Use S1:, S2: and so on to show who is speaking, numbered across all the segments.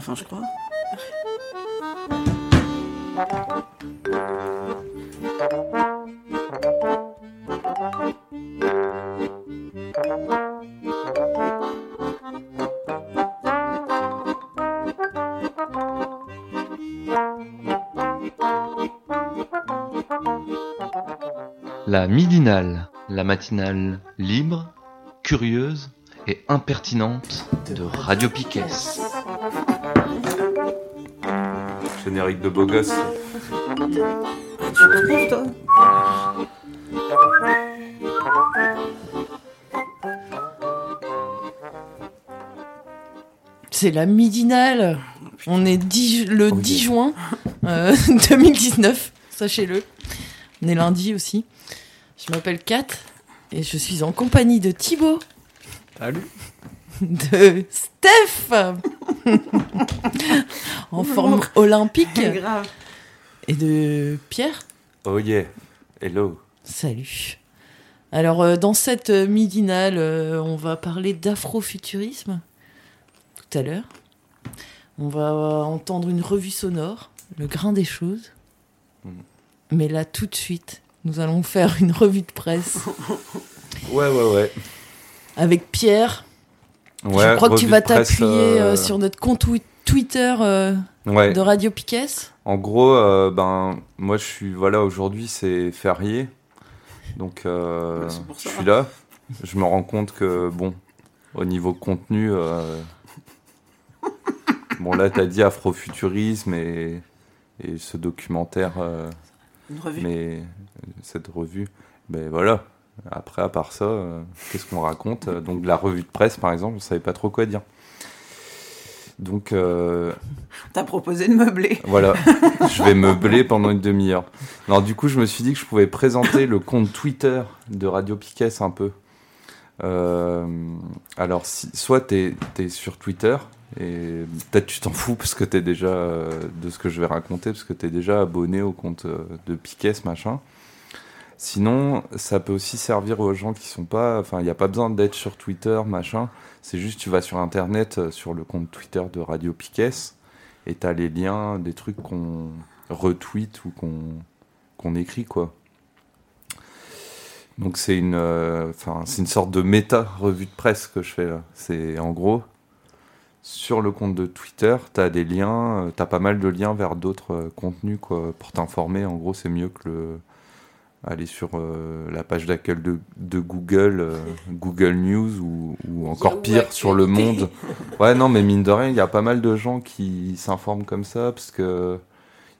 S1: Enfin, je crois.
S2: La midinale, la matinale libre, curieuse et impertinente de Radio Piquet.
S3: Générique de beau gosse.
S1: Tu trouves, toi
S4: C'est la midinale. On est 10 le
S3: Oh,
S4: 10
S3: yeah.
S4: juin euh, 2019, sachez-le. On est lundi aussi. Je m'appelle Kat et je suis en compagnie de Thibaut,
S3: Salut.
S4: de Steph, en forme olympique,
S1: Grave.
S4: et de Pierre?
S3: Oh yeah. Hello.
S4: Salut. Alors, euh, dans cette euh, midinale, euh, on va parler d'afrofuturisme tout à l'heure. On va euh, entendre une revue sonore, le grain des choses.
S3: Mhm.
S4: Mais là, tout de suite, nous allons faire une revue de presse
S3: Ouais, ouais, ouais.
S4: avec Pierre.
S3: ouais
S4: Je crois que tu vas t'appuyer
S3: euh,
S4: euh, sur notre compte Twitter euh,
S3: Ouais.
S4: de Radio Piquet.
S3: En gros, euh, ben, moi, je suis. Voilà, aujourd'hui, c'est férié. Donc, euh,
S1: Ouais,
S3: je suis là. Je me rends compte que, bon, au niveau contenu. euh, bon, là, t'as dit afrofuturisme et, et ce documentaire. euh,
S1: Une revue.
S3: mais cette revue, ben voilà. Après, à part ça, euh, qu'est-ce qu'on raconte? Donc, la revue de presse, par exemple, on savait pas trop quoi dire. Donc, euh,
S1: T'as proposé de meubler.
S3: voilà, je vais meubler pendant une demi-heure. Alors, du coup, je me suis dit que je pouvais présenter le compte Twitter de Radio Piquet un peu. Euh, alors, si, soit tu es, sur Twitter, et peut-être tu t'en fous parce que tu es déjà euh, de ce que je vais raconter, parce que tu es déjà abonné au compte de Piquet, machin. Sinon, ça peut aussi servir aux gens qui sont pas. Enfin, il n'y a pas besoin d'être sur Twitter, machin. C'est juste, tu vas sur Internet, euh, sur le compte Twitter de Radio Piquet, et tu as les liens des trucs qu'on retweet ou qu'on écrit, quoi. Donc c'est une, euh, c'est une sorte de méta revue de presse que je fais là. C'est en gros sur le compte de Twitter, tu as des liens, euh, t'as pas mal de liens vers d'autres euh, contenus quoi pour t'informer. En gros, c'est mieux que le aller sur euh, la page d'accueil de, de Google, euh, Google News ou, ou encore pire sur le monde. Ouais, non, mais mine de rien, il y a pas mal de gens qui s'informent comme ça parce que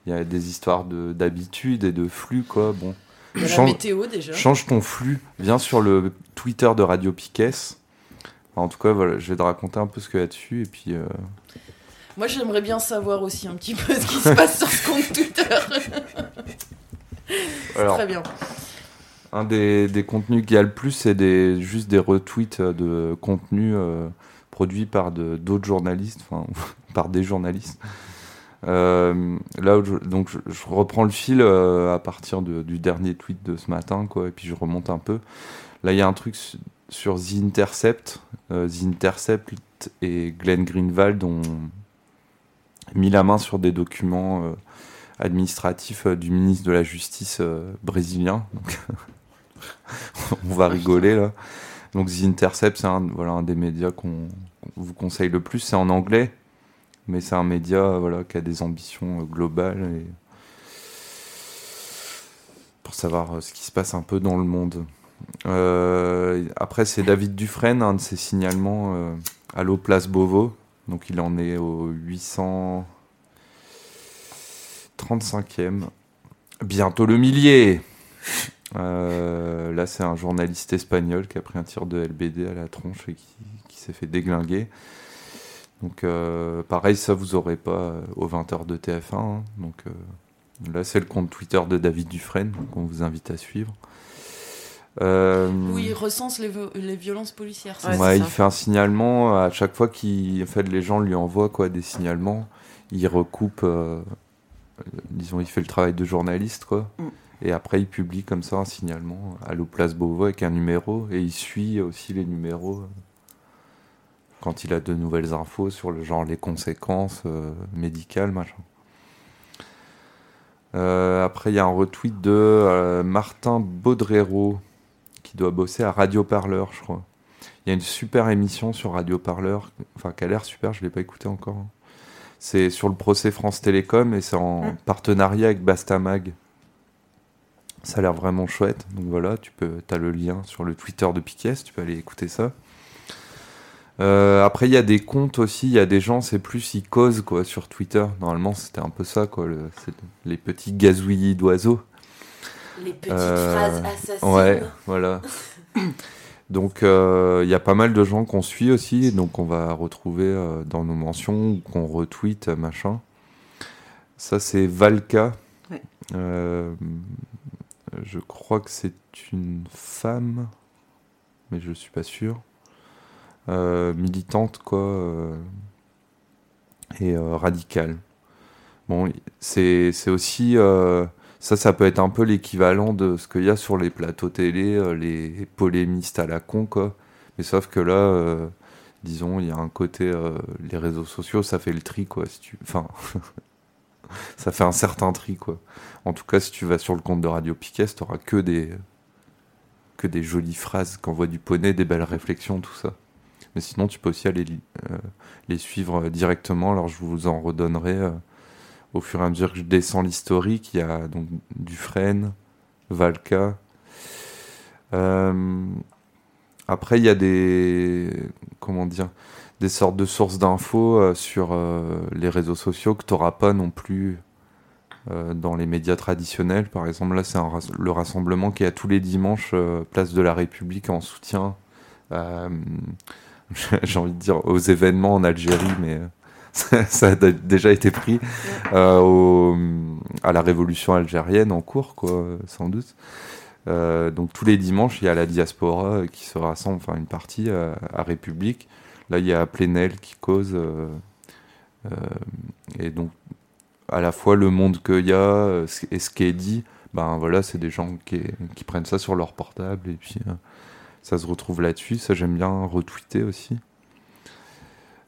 S3: il y a des histoires de d'habitude et de flux quoi. Bon.
S4: La
S3: Change-
S4: météo déjà.
S3: Change ton flux, viens sur le Twitter de Radio Piquet. En tout cas, voilà, je vais te raconter un peu ce qu'il y a dessus et puis euh,
S4: Moi, j'aimerais bien savoir aussi un petit peu ce qui se passe sur ce compte Twitter.
S3: alors
S4: Très bien.
S3: un des, des contenus qu'il y a le plus, c'est des juste des retweets de contenus euh, produits par de- d'autres journalistes, enfin par des journalistes. Euh, là, où je, donc je, je reprends le fil euh, à partir de- du dernier tweet de ce matin, quoi, et puis je remonte un peu. Là, il y a un truc su- sur The Intercept. Euh, The Intercept et Glenn Greenwald ont mis la main sur des documents administratifs euh, du ministre de la Justice euh, brésilien. On va rigoler là. Donc The Intercept, c'est un, voilà, un des médias qu'on vous conseille le plus. C'est en anglais, mais c'est un média voilà, qui a des ambitions euh, globales pour savoir ce qui se passe un peu dans le monde. Après, c'est David Dufresne, un de ses signalements à l'eau Place Beauvau. Donc il en est au 835e. Bientôt le millier Euh, Là, c'est un journaliste espagnol qui a pris un tir de LBD à la tronche et qui, qui s'est fait déglinguer. Donc euh, pareil, ça vous aurez pas euh, aux 20h de TF1. hein. Donc euh, là, c'est le compte Twitter de David Dufresne qu'on vous invite à suivre. Euh,
S4: Où il recense les, violences policières.
S1: Ouais,
S3: Ouais, il
S1: ça.
S3: fait un signalement à chaque fois qu'il en fait les gens lui envoient quoi des signalements, il recoupe disons il fait le travail de journaliste quoi.
S1: Mm.
S3: Et après il publie comme ça un signalement à l'eau Place Beauvau avec un numéro et il suit aussi les numéros. quand il a de nouvelles infos sur le genre les conséquences euh, médicales, machin. Euh, après, il y a un retweet de euh, Martin Baudrero qui doit bosser à Radio Parleur, je crois. Il y a une super émission sur Radio Parleur, enfin qui a l'air super, je l'ai pas écouté encore. hein. C'est sur le procès France Télécom et c'est en
S1: Mm.
S3: partenariat avec Bastamag. Ça a l'air vraiment chouette. Donc voilà, tu peux, as le lien sur le Twitter de Piquet, tu peux aller écouter ça. Euh, après, il y a des comptes aussi. Il y a des gens, c'est plus ils causent quoi sur Twitter. Normalement, c'était un peu ça quoi, le- les petits gazouillis d'oiseaux.
S4: Les petites
S3: Euh,
S4: phrases assassines.
S3: Ouais, voilà. Donc euh, il y a pas mal de gens qu'on suit aussi, donc on va retrouver euh, dans nos mentions ou qu'on retweet euh, machin. Ça c'est Valka.
S1: Ouais.
S3: Euh, je crois que c'est une femme, mais je suis pas sûr. Militante quoi et radicale. Bon, c'est c'est aussi ça, ça peut être un peu l'équivalent de ce qu'il y a sur les plateaux télé, euh, les polémistes à la con, quoi. Mais sauf que là, euh, disons, il y a un côté, euh, les réseaux sociaux, ça fait le tri, quoi. Si tu... Enfin, ça fait un certain tri, quoi. En tout cas, si tu vas sur le compte de Radio Piquet, t'auras que des que des jolies phrases, qu'envoie du poney, des belles réflexions, tout ça. Mais sinon, tu peux aussi aller les suivre directement. Alors, je vous en redonnerai au fur et à mesure que je descends l'historique. Il y a donc Dufresne, Valka. Euh, après, il y a des comment des sortes de sources d'infos euh, sur euh, les réseaux sociaux que tu n'auras pas non plus dans les médias traditionnels. Par exemple, là, c'est le rassemblement qui est à tous les dimanches, place de la République, en soutien, j'ai envie aux événements en Algérie, mais ça, a déjà été pris euh, au- à la révolution algérienne en cours, quoi, sans doute. Euh, donc tous les dimanches, il y a la diaspora qui se rassemble, enfin une partie euh, à République. Là, il y a Plenel qui cause. euh, et donc, à la fois le monde qu'il y a et ce qui est dit, ben voilà, c'est des gens qui, qui prennent ça sur leur portable et puis ça se retrouve là-dessus. Ça, j'aime bien retweeter aussi.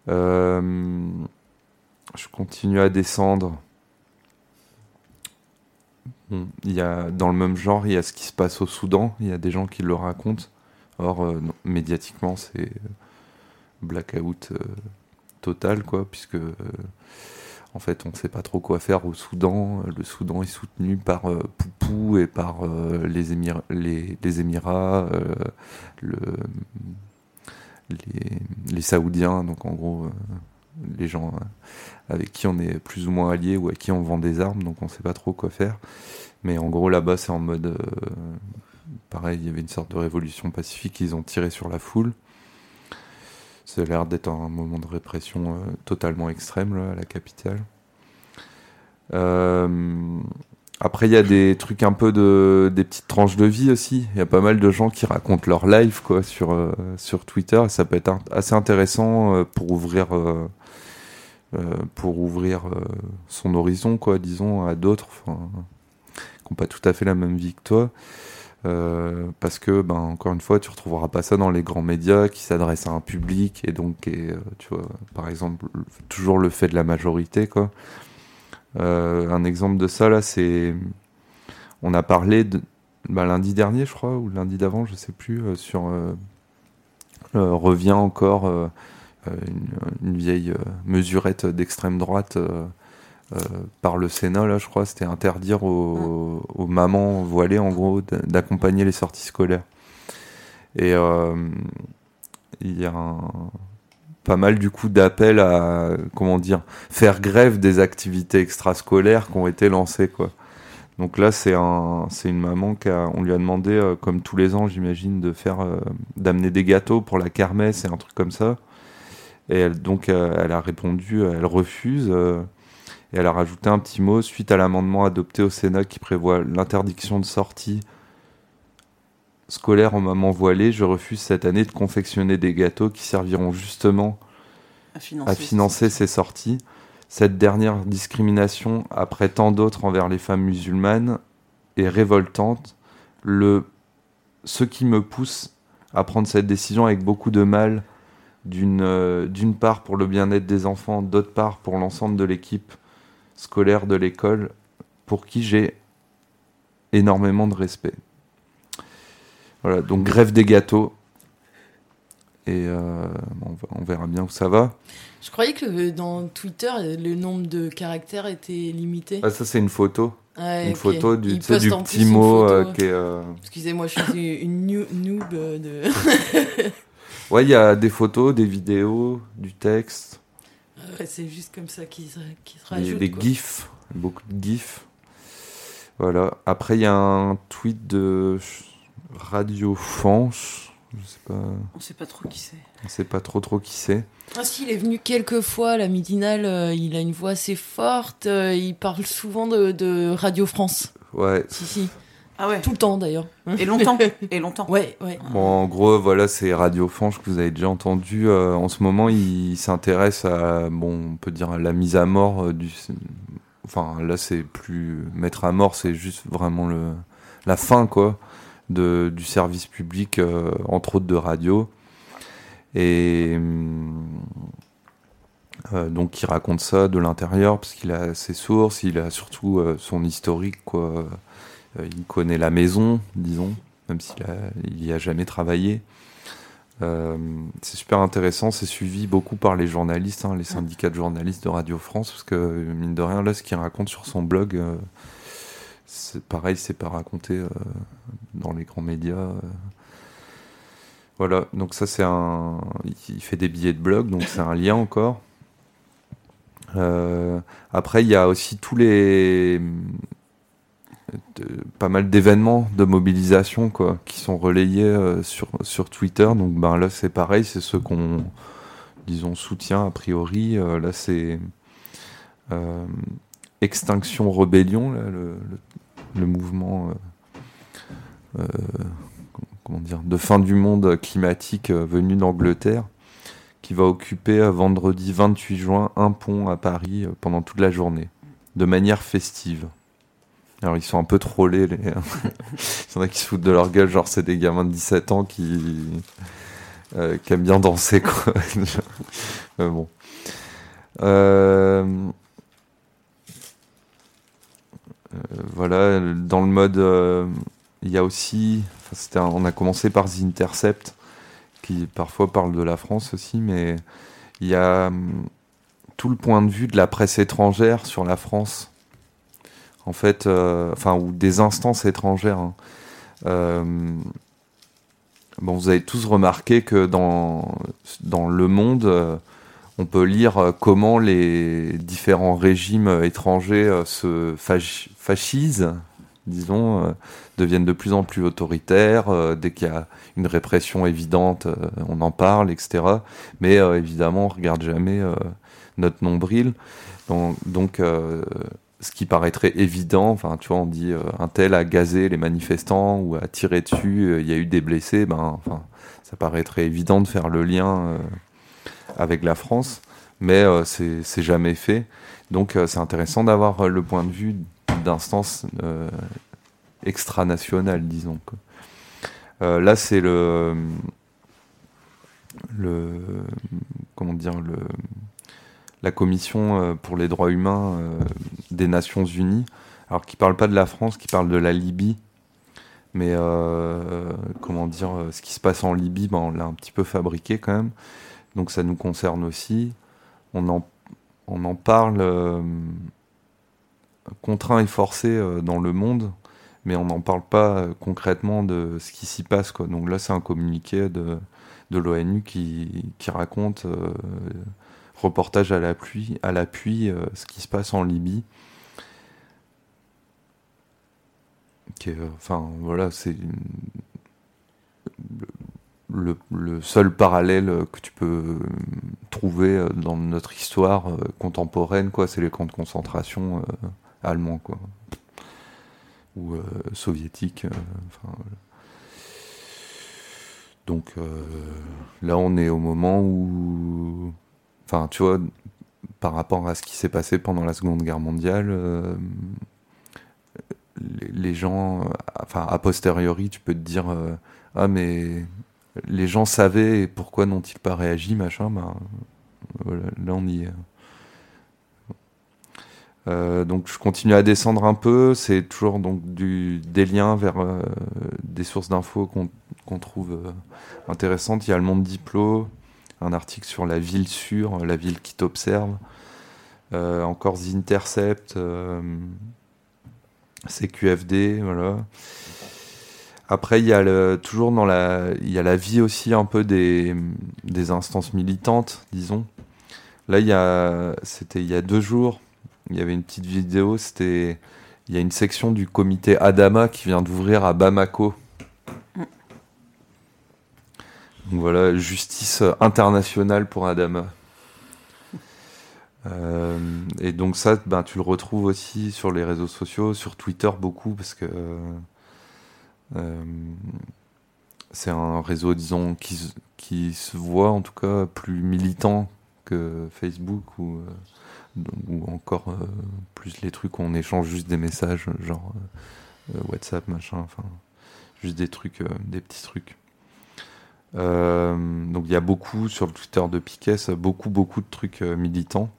S3: Euh, je continue à descendre. Il y a, dans le même genre, il y a ce qui se passe au Soudan. Il y a des gens qui le racontent. Or, euh, médiatiquement, c'est euh, blackout total, quoi, puisque en fait, on ne sait pas trop quoi faire au Soudan. Le Soudan est soutenu par Poupou et par les, Émir- les, Émirats, les, Saoudiens, donc en gros, euh, les gens euh, avec qui on est plus ou moins alliés ou à qui on vend des armes, donc on ne sait pas trop quoi faire. Mais en gros, là-bas, c'est en mode. euh, pareil, il y avait une sorte de révolution pacifique, ils ont tiré sur la foule. Ça a l'air d'être un moment de répression totalement extrême là, à la capitale. Euh, après, il y a des trucs un peu de des petites tranches de vie aussi. Il y a pas mal de gens qui racontent leur life quoi sur euh, sur Twitter. Ça peut être assez intéressant euh, pour ouvrir euh, pour ouvrir son horizon quoi, disons à d'autres, qui n'ont pas tout à fait la même vie que toi. Parce que, ben, encore une fois, tu retrouveras pas ça dans les grands médias qui s'adressent à un public et donc, et, tu vois, par exemple, le- toujours le fait de la majorité, quoi. Euh, un exemple de ça, là, c'est. On a parlé de, bah, lundi dernier, je crois, ou lundi d'avant, je sais plus, euh, sur. euh, revient encore une, une vieille mesurette d'extrême droite. euh, par le Sénat, là, je crois, c'était interdire aux, aux mamans voilées, en gros, d'accompagner les sorties scolaires. Et euh, il y a un- pas mal, du coup, d'appels à, comment dire, faire grève des activités extrascolaires qui ont été lancées, quoi. Donc là, c'est un, c'est une maman qui a, on lui a demandé, euh, comme tous les ans, j'imagine, de faire, euh, d'amener des gâteaux pour la kermesse et un truc comme ça. Et donc, euh, elle a répondu, elle refuse. et elle a rajouté un petit mot suite à l'amendement adopté au Sénat qui prévoit l'interdiction de sortie scolaire en maman voilée. Je refuse cette année de confectionner des gâteaux qui serviront justement
S1: à financer.
S3: à financer ces sorties. Cette dernière discrimination, après tant d'autres envers les femmes musulmanes, est révoltante. Le, ce qui me pousse à prendre cette décision avec beaucoup de mal d'une euh, d'une part pour le bien-être des enfants, d'autre part pour l'ensemble de l'équipe scolaire de l'école, pour qui j'ai énormément de respect. Voilà, donc grève des gâteaux. Et euh, on, va- on verra bien où ça va.
S4: Je croyais que dans Twitter, le nombre de caractères était limité.
S3: Ah, ça, c'est une photo. Une photo du, tu sais, du petit mot
S4: photo.
S3: euh, qui est. euh,
S4: Excusez-moi, je suis une new- noob de.
S3: Ouais, il y a des photos, des vidéos, du texte,
S4: Ouais, c'est juste comme ça qui se, qui se
S3: des,
S4: rajoute.
S3: des gifs, beaucoup de gifs. Voilà. Après, il y a un tweet de Radio France. Je sais pas,
S1: On sait pas trop qui c'est.
S3: on sait pas trop trop qui c'est.
S4: Ah si, il est venu quelques fois la midinale, euh, il a une voix assez forte, euh, il parle souvent de, de Radio France.
S3: Ouais.
S4: Si, si,
S1: Ah ouais.
S4: tout le temps d'ailleurs.
S1: Et longtemps. Et longtemps.
S4: Ouais, ouais.
S3: Bon, en gros, voilà, c'est Radio France que vous avez déjà entendu. Euh, en ce moment, il s'intéresse à, bon, on peut dire à la mise à mort euh, du. Enfin, là, c'est plus mettre à mort, c'est juste vraiment le la fin, quoi, du service public, euh, entre autres de radio. Et hum, euh, donc, il raconte ça de l'intérieur parce qu'il a ses sources, il a surtout euh, son historique, quoi. Euh, il connaît la maison, disons même s'il a, il y a jamais travaillé. Euh, c'est super intéressant, c'est suivi beaucoup par les journalistes, hein, les syndicats de journalistes de Radio France, parce que mine de rien, là, ce qu'il raconte sur son blog, euh, pareil, c'est pas raconté euh, dans les grands médias. euh. Voilà, donc ça c'est un, il fait des billets de blog, donc c'est un lien encore. Euh, après, il y a aussi tous les pas mal d'événements de mobilisation quoi qui sont relayés sur sur Twitter donc ben là c'est pareil c'est ceux qu'on disons soutient a priori là c'est Extinction Rebellion le, le mouvement euh, euh, comment dire de fin du monde climatique euh, venu d'Angleterre qui va occuper vendredi 28 juin un pont à Paris pendant toute la journée de manière festive alors ils sont un peu trollés, les... il y en a qui se foutent de leur gueule, genre c'est des gamins de 17 ans qui, aiment bien danser quoi. Bon. Euh, voilà, dans le mode, euh, il y a aussi, on a commencé par The Intercept, qui parfois parle de la France aussi, mais il y a hum, tout le point de vue de la presse étrangère sur la France en fait, euh, enfin, ou des instances étrangères. hein. Euh, bon, vous avez tous remarqué que dans, dans le monde, euh, on peut lire euh, comment les différents régimes euh, étrangers euh, se fascisent, disons, deviennent de plus en plus autoritaires. dès qu'il y a une répression évidente, on en parle, etc. Mais évidemment, on regarde jamais notre nombril. Donc, donc ce qui paraîtrait évident, enfin, tu vois, on dit un tel a gazé les manifestants ou a tiré dessus, il y a eu des blessés, ben, enfin, ça paraîtrait évident de faire le lien avec la France, mais euh, c'est jamais fait. Donc, euh, c'est intéressant d'avoir euh, le point de vue d'instances extranationales, disons. là, c'est le, le, comment dire, le la Commission pour les droits humains des Nations Unies, alors qui parle pas de la France, qui parle de la Libye. Mais comment dire, ce qui se passe en Libye, ben, on l'a un petit peu fabriqué quand même. Donc ça nous concerne aussi. On en, on en parle euh, contraint et forcé euh, dans le monde, mais on n'en parle pas euh, concrètement de ce qui s'y passe. Donc là, c'est un communiqué de, de l'ONU qui, qui raconte reportage à l'appui, à l'appui ce qui se passe en Libye. Enfin, voilà, c'est le, seul parallèle que tu peux trouver euh, dans notre histoire euh, contemporaine, quoi, c'est les camps de concentration euh, allemands, quoi, ou soviétiques. Donc là, on est au moment où Enfin, tu vois, par rapport à ce qui s'est passé pendant la Seconde Guerre mondiale, les, gens, enfin, a posteriori, tu peux te dire, ah, mais les gens savaient et pourquoi n'ont-ils pas réagi, machin. Ben, voilà, là, on y est. Euh, donc je continue à descendre un peu, c'est toujours donc des liens vers euh, des sources d'infos qu'on trouve euh, intéressantes. Il y a le Monde Diplo, un article sur la ville sûre, la ville qui t'observe. encore The Intercept, CQFD, voilà. Après, il y a toujours dans la, il y a la vie aussi un peu des, des instances militantes, disons. Là, il y a, c'était il y a deux jours, il y avait une petite vidéo, c'était il y a une section du comité Adama qui vient d'ouvrir à Bamako. Donc voilà, justice internationale pour Adama. Euh, et donc ça, ben, tu le retrouves aussi sur les réseaux sociaux, sur Twitter beaucoup, parce que euh, c'est un réseau, disons, qui, se voit en tout cas plus militant que Facebook ou euh, encore euh, plus les trucs où on échange juste des messages, genre euh, euh, WhatsApp, machin, enfin, juste des trucs, des petits trucs. donc il y a beaucoup sur le Twitter de Piquet, beaucoup beaucoup de trucs militants,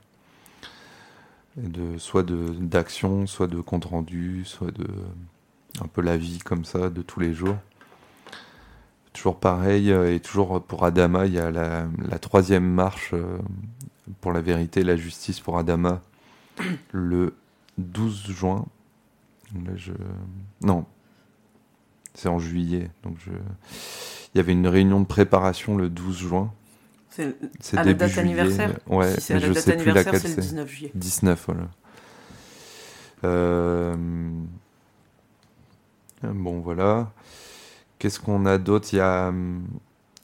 S3: de soit de d'action, soit de compte rendu, soit de un peu la vie comme ça de tous les jours. Toujours pareil, et toujours pour Adama, il y a la, la troisième marche pour la vérité et la justice pour Adama le 12 juin. je... Non, c'est en juillet. Donc je... Il y avait une réunion de préparation le 12 juin.
S1: C'est à la date anniversaire
S3: Ouais,
S1: si mais je sais plus laquelle c'est. le 19 juillet.
S3: 19, voilà. Euh, bon, voilà. Qu'est-ce qu'on a d'autre? A...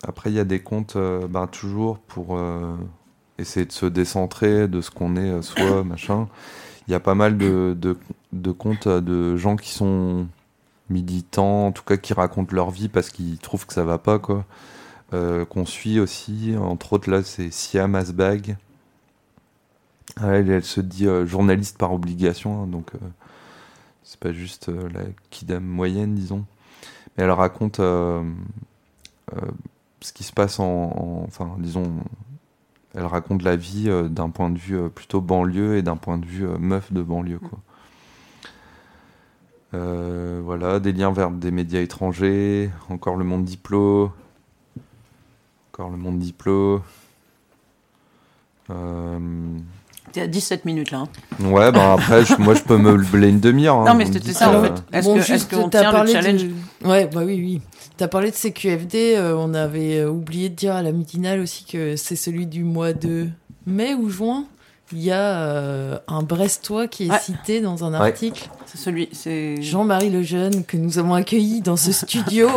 S3: Après, il y a des comptes, euh, ben, toujours pour... Euh, essayer de se décentrer de ce qu'on est euh, soi, machin. Il y a pas mal de, comptes de gens qui sont militants, en tout cas qui racontent leur vie parce qu'ils trouvent que ça va pas, qu'on suit aussi, entre autres là, c'est Siam Asbag. elle, elle, se dit journaliste par obligation, hein, donc c'est pas juste la kidam moyenne, disons. Mais elle raconte ce qui se passe en enfin, disons, elle raconte la vie euh, d'un point de vue euh, plutôt banlieue et d'un point de vue euh, meuf de banlieue. Quoi. voilà, des liens vers des médias étrangers, encore le monde diplo, encore le monde diplo.
S1: T'es à 17 minutes là.
S3: Hein. Ouais, bah après, moi je peux me blé une demi-heure. Hein,
S1: non, mais c'était ça en fait. Est-ce bon, qu'on tient le challenge
S4: Ouais, bah oui, oui. T'as parlé de CQFD, euh, on avait euh, oublié de dire à la midinale aussi que c'est celui du mois de mai ou juin. Il y a euh, un Brestois qui est cité dans un article.
S1: C'est celui, c'est
S4: Jean-Marie Lejeune que nous avons accueilli dans ce studio.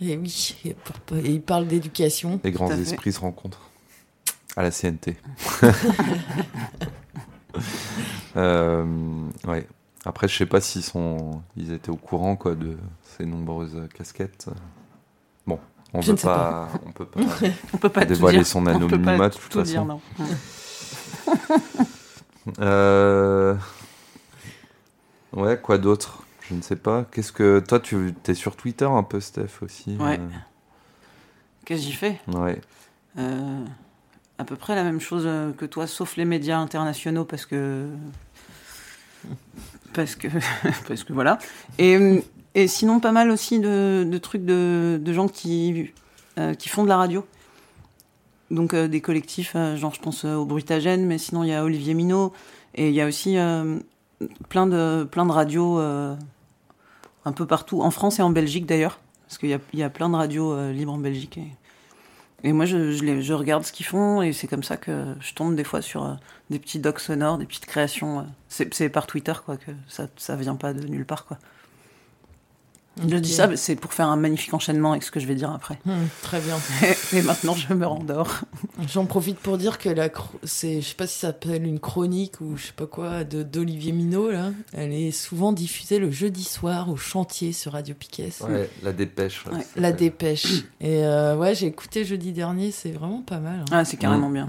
S4: et oui, et, il parle d'éducation.
S3: Les grands esprits se rencontrent à la CNT. ouais. Après, je sais pas s'ils sont, ils étaient au courant quoi de ces nombreuses casquettes. Bon, on ne pas, on peut pas,
S1: on peut pas
S3: dévoiler son anonymat de toute façon. Dire, non. euh... Ouais, quoi d'autre? Je ne sais pas. Qu'est-ce que toi, tu es sur Twitter un peu, Steph aussi?
S1: Ouais. Euh? Qu'est-ce que j'y fais
S3: Ouais.
S1: Euh, à peu près la même chose que toi, sauf les médias internationaux, parce que parce que, parce que voilà. Et, sinon, pas mal aussi de, trucs de, gens qui, euh, qui font de la radio. Donc euh, des collectifs, euh, genre je pense au Brutagène, mais sinon il y a Olivier Minot, et il y a aussi plein, de, plein radios un peu partout, en France et en Belgique d'ailleurs, parce qu'il y a, plein de radios libres en Belgique. Et moi, je, regarde ce qu'ils font et c'est comme ça que je tombe des fois sur euh, des petits docs sonores, des petites créations. Euh. c'est par Twitter, quoi, que ça, ça vient pas de nulle part, quoi. Je dis ça, c'est pour faire un magnifique enchaînement avec ce que je vais dire après.
S4: Hmm, très bien.
S1: Et, maintenant, je me rendors.
S4: J'en profite pour dire que la, c'est, je sais pas si ça s'appelle une chronique ou je sais pas quoi, de, d'Olivier Minot, là. Elle est souvent diffusée le jeudi soir au chantier sur Radio Piquet.
S3: Ouais, la dépêche.
S4: La dépêche. Et euh, ouais, j'ai écouté jeudi dernier, c'est vraiment pas mal. Hein.
S1: Ah, c'est carrément bien.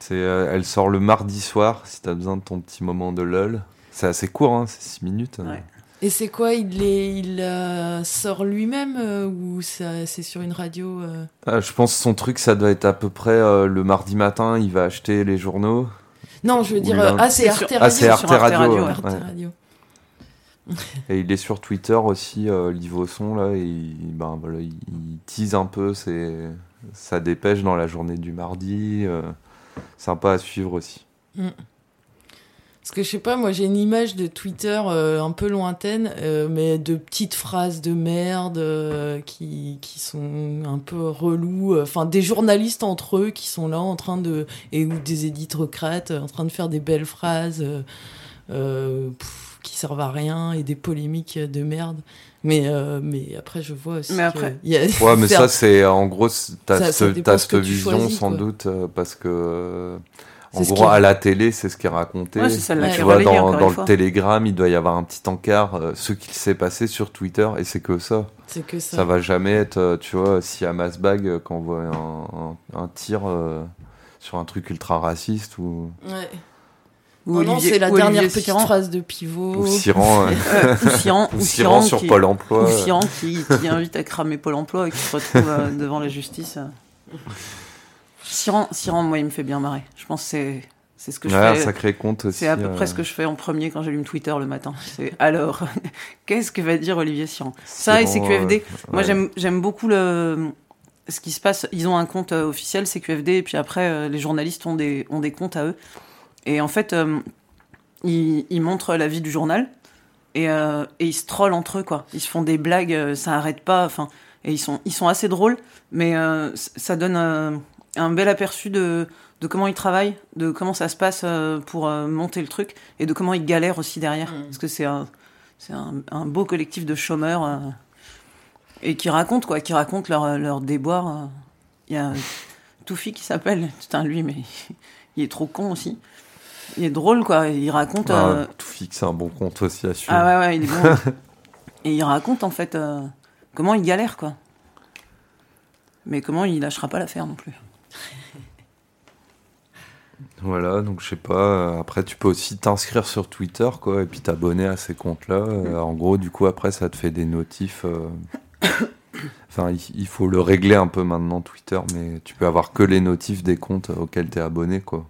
S3: C'est, euh, elle sort le mardi soir, si t'as besoin de ton petit moment de lol. C'est assez court, hein, c'est 6 minutes.
S1: Ouais.
S4: Et c'est quoi Il, les, il euh, sort lui-même euh, ou ça- c'est sur une radio euh
S3: Ah, je pense que son truc, ça doit être à peu près euh, le mardi matin, il va acheter les journaux.
S4: Non, je veux dire,
S3: lundi.
S4: euh, ah, c'est Arte Radio.
S3: Ah, c'est Arte
S1: Arte
S3: Radio.
S1: Radio,
S3: ouais.
S4: Radio.
S3: Et il est sur Twitter aussi, euh, Livosson, là, et il, ben, voilà, il, il tease un peu ses, sa dépêche dans la journée du mardi. euh, sympa à suivre aussi.
S4: Parce que je sais pas, moi j'ai une image de Twitter euh, un peu lointaine, euh, mais de petites phrases de merde euh, qui, qui sont un peu relous. euh, Enfin, des journalistes entre eux qui sont là en train de. et ou des éditocrates euh, en train de faire des belles phrases euh, euh, pff, qui servent à rien et des polémiques de merde. Mais, euh, mais après, je vois aussi.
S1: Mais après-
S4: y a-
S3: Ouais, mais ça, c'est en gros, t'as cette vision
S4: choisis,
S3: sans
S4: quoi.
S3: doute parce que, euh, en gros,
S4: qui-
S3: à la télé, c'est ce qui est raconté.
S1: Ouais,
S3: tu vois, dans, le télégramme, il doit y avoir un petit encart, euh, ce qu'il s'est passé sur Twitter, et c'est que ça.
S4: C'est que ça.
S3: Ça va jamais être, euh, tu vois, si à Masbag, euh, quand on voit un, un- un tir euh, sur un truc ultra raciste ou,
S4: Ouais.
S1: Ou
S4: Non, non, c'est la
S1: ou Olivier
S4: dernière petite phrase de pivot.
S3: ou Siran, euh,
S1: ou Siran,
S3: ou
S1: ou
S3: Siran
S1: Siran
S3: sur
S1: qui-
S3: Pôle emploi.
S1: Ou. Siran qui, qui invite à cramer Pôle emploi et qui se retrouve euh, devant la justice. Euh. Siran, Siran, moi, il me fait bien marrer. Je pense que c'est, c'est ce que je
S3: un
S1: fais.
S3: sacré compte aussi.
S1: C'est à peu
S3: euh,
S1: près ce que je fais en premier quand j'allume Twitter le matin. C'est alors, qu'est-ce que va dire Olivier Siran Ça et CQFD.
S3: euh,
S1: Moi, j'aime, j'aime beaucoup le, ce qui se passe. Ils ont un compte euh, officiel, CQFD, et puis après, euh, les journalistes ont des, ont des comptes à eux. Et en fait, euh, ils, ils montrent la vie du journal et, euh, et ils se trollent entre eux, quoi. Ils se font des blagues, euh, ça arrête pas. Enfin, et ils sont, ils sont assez drôles, mais euh, ça donne euh, un bel aperçu de, de comment ils travaillent, de comment ça se passe euh, pour euh, monter le truc, et de comment ils galèrent aussi derrière.
S4: Mm.
S1: Parce que c'est un, c'est un, un beau collectif de chômeurs euh, et qui racontent quoi, qui racontent leur, leur déboire. Il y a Toufi qui s'appelle, putain lui, mais il est trop con aussi. Il est drôle quoi, il raconte.
S3: Ah,
S1: euh,
S3: fixe, c'est un bon compte aussi à suivre.
S1: ah ouais ouais, il est bon. et il raconte en fait euh, comment il galère quoi. Mais comment il lâchera pas l'affaire non plus.
S3: Voilà, donc je sais pas. euh, Après, tu peux aussi t'inscrire sur Twitter, quoi, et puis t'abonner à ces comptes-là. Euh, en gros, du coup, après, ça te fait des notifs. euh, Enfin, il, faut le régler un peu maintenant, Twitter, mais tu peux avoir que les notifs des comptes auxquels t'es abonné, quoi.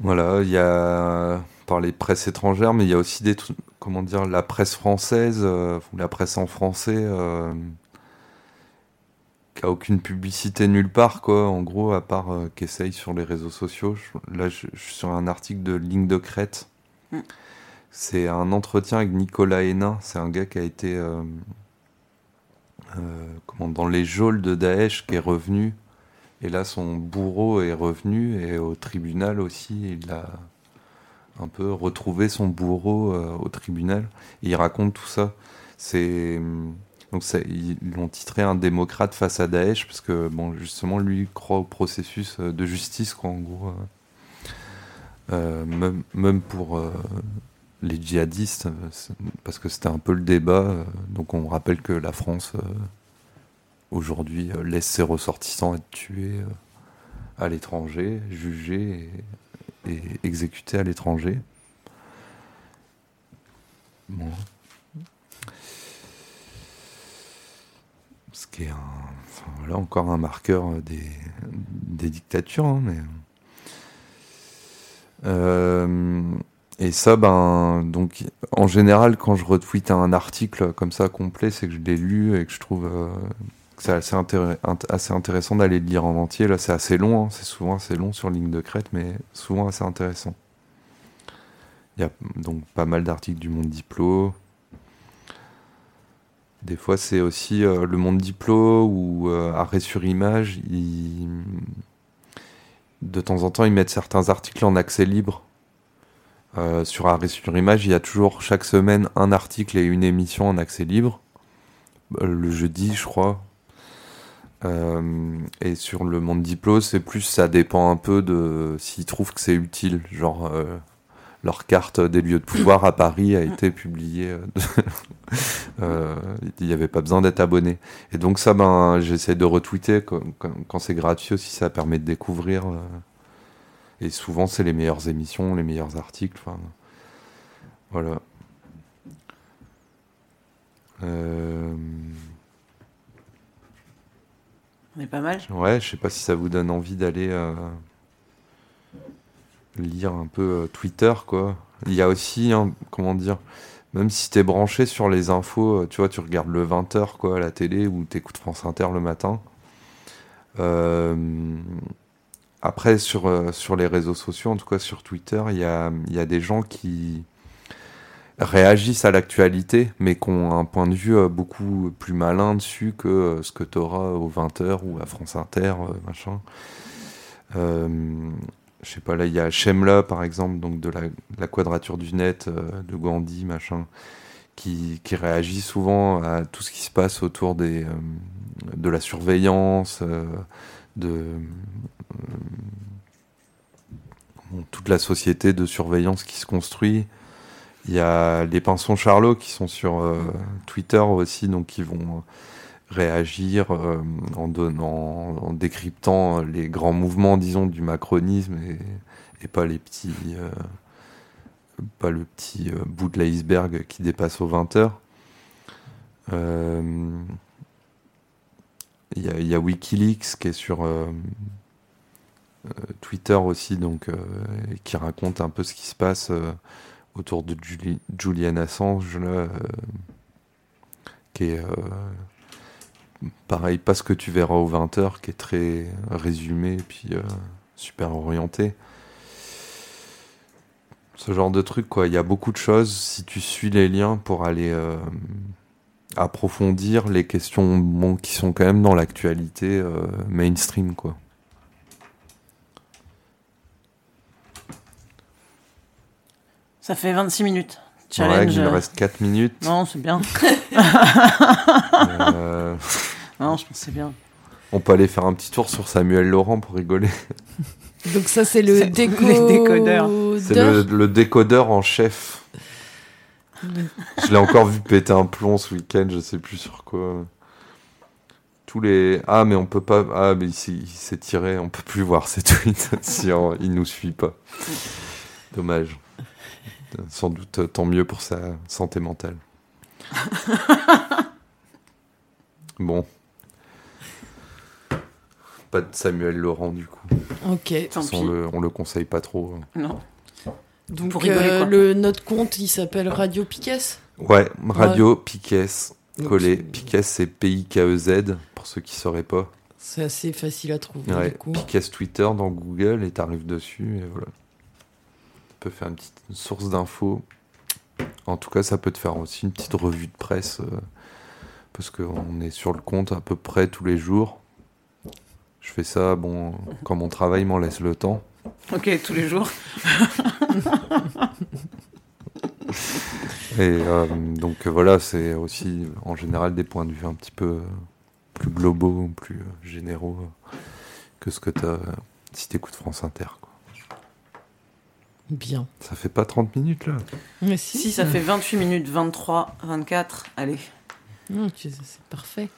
S3: Voilà, il y a par les presses étrangères, mais il y a aussi des trucs, comment dire, la presse française, euh, ou la presse en français. euh, qui a aucune publicité nulle part, quoi, en gros, à part euh, qu'essaye sur les réseaux sociaux. Je- là, je, je suis sur un article de Ligne de Crête.
S1: Mm.
S3: C'est un entretien avec Nicolas Hénin. C'est un gars qui a été euh, euh, comment, dans les geôles de Daesh, qui est revenu. Et là, son bourreau est revenu, et au tribunal aussi, il a un peu retrouvé son bourreau au tribunal. Et il raconte tout ça. C'est. Donc ça, ils l'ont titré un démocrate face à Daesh parce que bon justement lui croit au processus euh, de justice quoi en gros euh, euh, même, pour euh, les djihadistes parce que c'était un peu le débat donc on rappelle que la France aujourd'hui laisse ses ressortissants être tués à l'étranger jugés et, exécutés à l'étranger qui est encore un marqueur des, dictatures. hein, mais... Euh, et ça, ben, donc, en général, quand je retweete un article comme ça complet, c'est que je l'ai lu et que je trouve euh, que c'est assez, assez intéressant d'aller le lire en entier. Là, c'est assez long, hein, c'est souvent assez long sur ligne de crête, mais souvent assez intéressant. Il y a donc pas mal d'articles du Monde Diplo, des fois, c'est aussi euh, le monde diplo ou euh, arrêt sur image. De temps en temps, ils mettent certains articles en accès libre. Euh, sur arrêt sur image, il y a toujours chaque semaine un article et une émission en accès libre. Le jeudi, je crois. Et sur le monde diplo, c'est plus, ça dépend un peu de s'ils trouvent que c'est utile. Genre, leur carte des lieux de pouvoir à Paris a été publiée. euh, euh, il n'y avait pas besoin d'être abonné. Et donc ça, ben, j'essaie de retweeter quand, c'est gratuit aussi, ça permet de découvrir. euh, et souvent, c'est les meilleures émissions, les meilleurs articles. enfin. Voilà. Euh,
S1: On est pas mal.
S3: Ouais, je sais pas si ça vous donne envie d'aller euh, lire un peu euh, Twitter, quoi. Il y a aussi, hein, comment dire, même si t'es branché sur les infos, euh, tu vois, tu regardes le 20h, quoi, à la télé, ou t'écoutes France Inter le matin. Euh, après, sur, sur les réseaux sociaux, en tout cas sur Twitter, il y a, y a des gens qui réagissent à l'actualité, mais qui ont un point de vue beaucoup plus malin dessus que ce que tu auras au 20h ou à France Inter, machin. Euh, je sais pas, là, il y a Shemla, par exemple, donc de la, quadrature du net, euh, de Gandhi, machin, qui, qui réagit souvent à tout ce qui se passe autour euh, de la surveillance, euh, de toute la société de surveillance qui se construit. Il y a les Pinsons Charlot qui sont sur Twitter aussi, donc qui vont réagir euh, en, donnant, en décryptant les grands mouvements, disons, du macronisme et, pas les petits, euh, pas le petit euh, bout de l'iceberg qui dépasse aux 20 heures. Il y, a- Wikileaks qui est sur Twitter aussi, donc qui raconte un peu ce qui se passe autour de Juli- Julian Assange, là, qui est pareil, pas ce que tu verras aux 20h, qui est très résumé et puis euh, super orienté. Ce genre de truc, quoi. Il y a beaucoup de choses, si tu suis les liens pour aller euh, approfondir les questions bon, qui sont quand même dans l'actualité euh, mainstream, quoi.
S1: Ça fait 26 minutes.
S3: Ouais,
S1: Challenge.
S3: il
S1: euh,
S3: reste 4 minutes.
S1: Non, c'est bien.
S3: Euh,
S1: Non, je c'est bien.
S3: on peut aller faire un petit tour sur Samuel Laurent pour rigoler.
S4: Donc ça, c'est le
S1: C'est
S4: déco...
S1: les décodeurs.
S3: C'est le, le décodeur en chef. Je l'ai encore vu péter un plomb ce week-end, je sais plus sur quoi. Tous les. Ah, mais on peut pas. Ah, mais il s'est il s'est tiré, on peut plus voir ses tweets si on- il nous suit pas. Dommage. Sans doute euh, tant mieux pour sa santé mentale. Bon. Pas de Samuel Laurent du coup.
S4: Ok.
S1: Tant pis.
S3: on le, on le conseille pas trop.
S1: Non.
S4: Donc
S1: Pour rigoler,
S4: euh,
S1: quoi.
S4: le, notre compte, il s'appelle Radio Piquet.
S3: Ouais, Radio Piquet,
S4: Donc,
S3: collé.
S4: c'est-
S3: Piquet, c'est P-I-K-E-Z, pour ceux qui sauraient pas.
S4: C'est assez facile à trouver
S3: Ouais,
S4: du coup.
S3: Piquet Twitter dans Google et t'arrives dessus et voilà. Tu peux faire une petite source d'infos. En tout cas, ça peut te faire aussi une petite revue de presse euh, parce qu'on est sur le compte à peu près tous les jours. Je fais ça, bon, quand mon travail m'en laisse le temps.
S1: Ok, tous les jours.
S3: Et euh, donc voilà, c'est aussi en général des points de vue un petit peu plus globaux, plus généraux que ce que tu as si t'écoutes France Inter. Quoi.
S4: Bien.
S3: Ça fait pas 30 minutes là?
S4: Mais si,
S1: Si ça fait 28 minutes, 23, 24, allez.
S4: Ok, c'est parfait.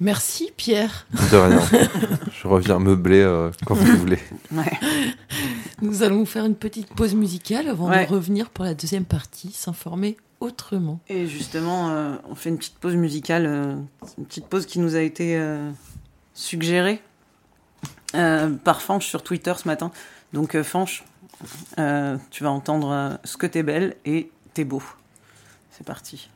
S4: Merci Pierre.
S3: De rien. Je reviens meubler euh, quand vous voulez.
S1: Ouais.
S4: Nous allons faire une petite pause musicale avant
S1: Ouais.
S4: de revenir pour la deuxième partie, s'informer autrement.
S1: Et justement, euh, on fait une petite pause musicale, euh, une petite pause qui nous a été euh, suggérée euh, par Fanche sur Twitter ce matin. Donc euh, Fanche, euh, tu vas entendre euh, Ce que t'es belle et T'es beau. C'est parti.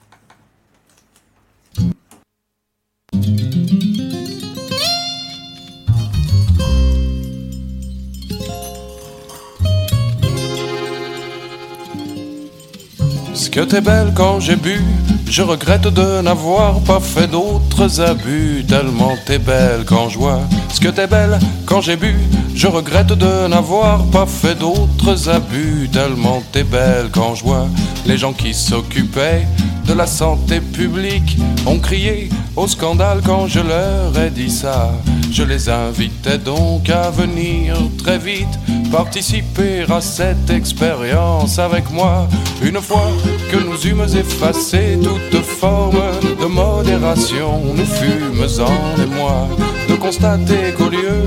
S5: Que t'es belle quand j'ai bu, je regrette de n'avoir pas fait d'autres abus. Tellement t'es belle quand je vois. Ce que t'es belle quand j'ai bu, je regrette de n'avoir pas fait d'autres abus. Tellement t'es belle quand je vois. Les gens qui s'occupaient de la santé publique ont crié au scandale quand je leur ai dit ça. Je les invitais donc à venir très vite participer à cette expérience avec moi. Une fois que nous eûmes effacé toute forme de modération, nous fûmes en émoi de constater qu'au lieu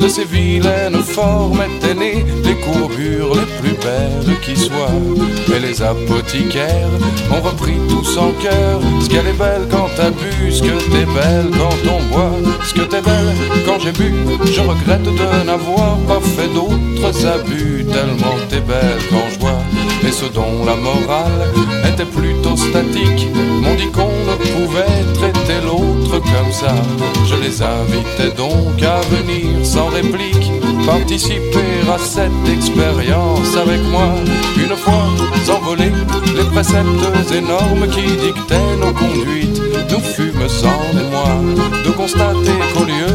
S5: de ces vilaines formes étaient nées les courbures les plus qui soient. Mais les apothicaires ont repris tous en cœur ce qu'elle est belle quand t'as bu, ce que t'es belle quand on boit, ce que t'es belle quand j'ai bu. Je regrette de n'avoir pas fait d'autres abus, tellement t'es belle quand je vois. Et ce dont la morale était plutôt statique, m'ont dit qu'on ne pouvait traiter l'autre comme ça. Je les invitais donc à venir sans réplique, participer à cette expérience avec moi. Une fois envolés, les préceptes énormes qui dictaient nos conduites, nous fûmes sans émoi de constater qu'au lieu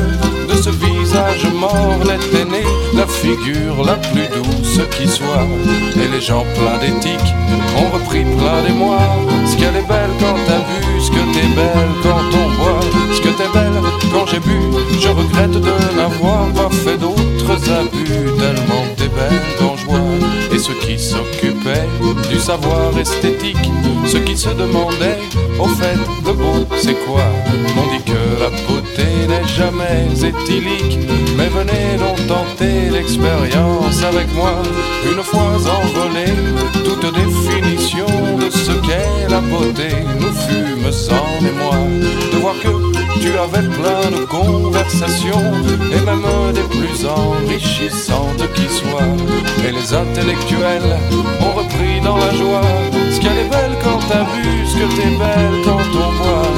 S5: de ce visage mort n'était née la figure la plus douce qui soit. Et les gens pleins d'éthique ont repris plein d'émoi. Ce qu'elle est belle quand t'as vu, ce que t'es belle quand on boit, ce que t'es belle quand j'ai bu. Je regrette de n'avoir pas fait d'autres abus, tellement quand je vois. Et ceux qui s'occupaient du savoir esthétique, ceux qui se demandaient au fait de beau c'est quoi, m'ont dit que la beauté n'est jamais éthylique. Mais venez donc tenter l'expérience avec moi, une fois envolé, toute définition de ce qu'est la beauté nous fûmes sans émoi de voir que tu avais plein de conversations et même des plus enrichissantes qui soient. Et les intellectuels ont repris dans la joie ce qu'elle est belle quand t'as vu, ce que t'es belle quand on voit.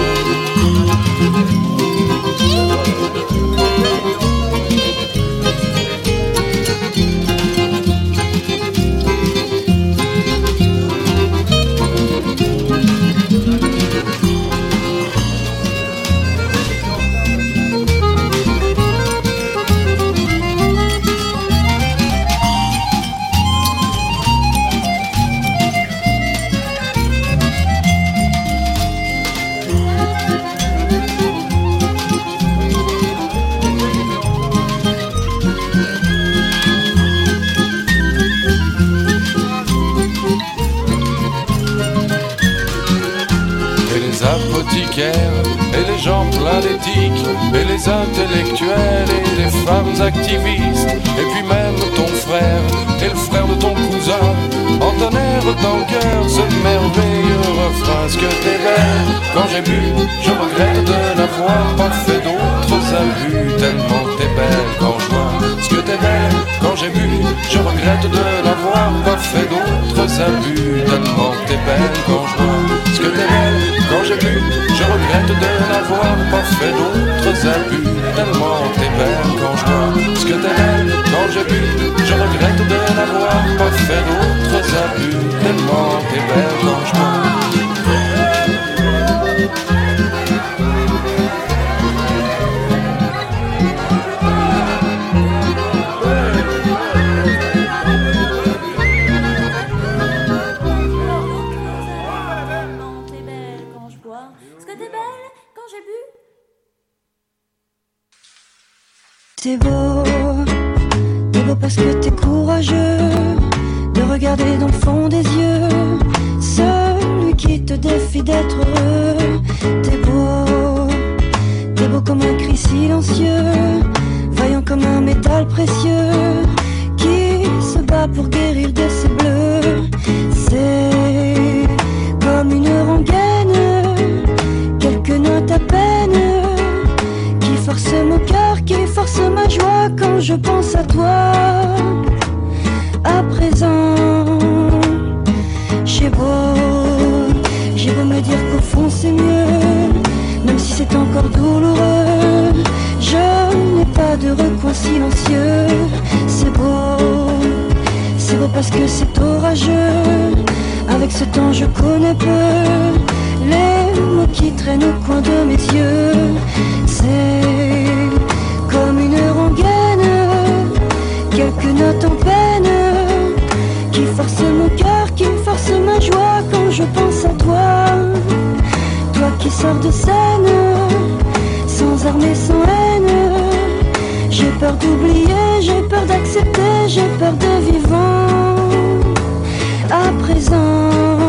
S5: Je regrette de n'avoir pas fait d'autres abus, tellement t'es belle quand je vois. Ce que t'es quand j'ai bu, je regrette de n'avoir pas fait d'autres abus, tellement t'es belle quand je vois. Ce que t'es quand j'ai bu, je regrette de n'avoir pas fait d'autres abus, tellement t'es belle quand je vois.
S6: D'être heureux. T'es beau, t'es beau comme un cri silencieux, vaillant comme un métal précieux qui se bat pour guérir de ses bleus. C'est comme une rengaine, quelques notes à peine qui force mon cœur, qui force ma joie quand je pense à toi. C'est mieux, même si c'est encore douloureux. Je n'ai pas de recoin silencieux, c'est beau, c'est beau parce que c'est orageux. Avec ce temps, je connais peu les mots qui traînent au coin de mes yeux. C'est comme une rengaine, quelques notes en peine qui force mon cœur, qui force ma joie quand je pense à toi. Sors de scène, sans armes et sans haine. J'ai peur d'oublier, j'ai peur d'accepter, j'ai peur de vivant. À présent.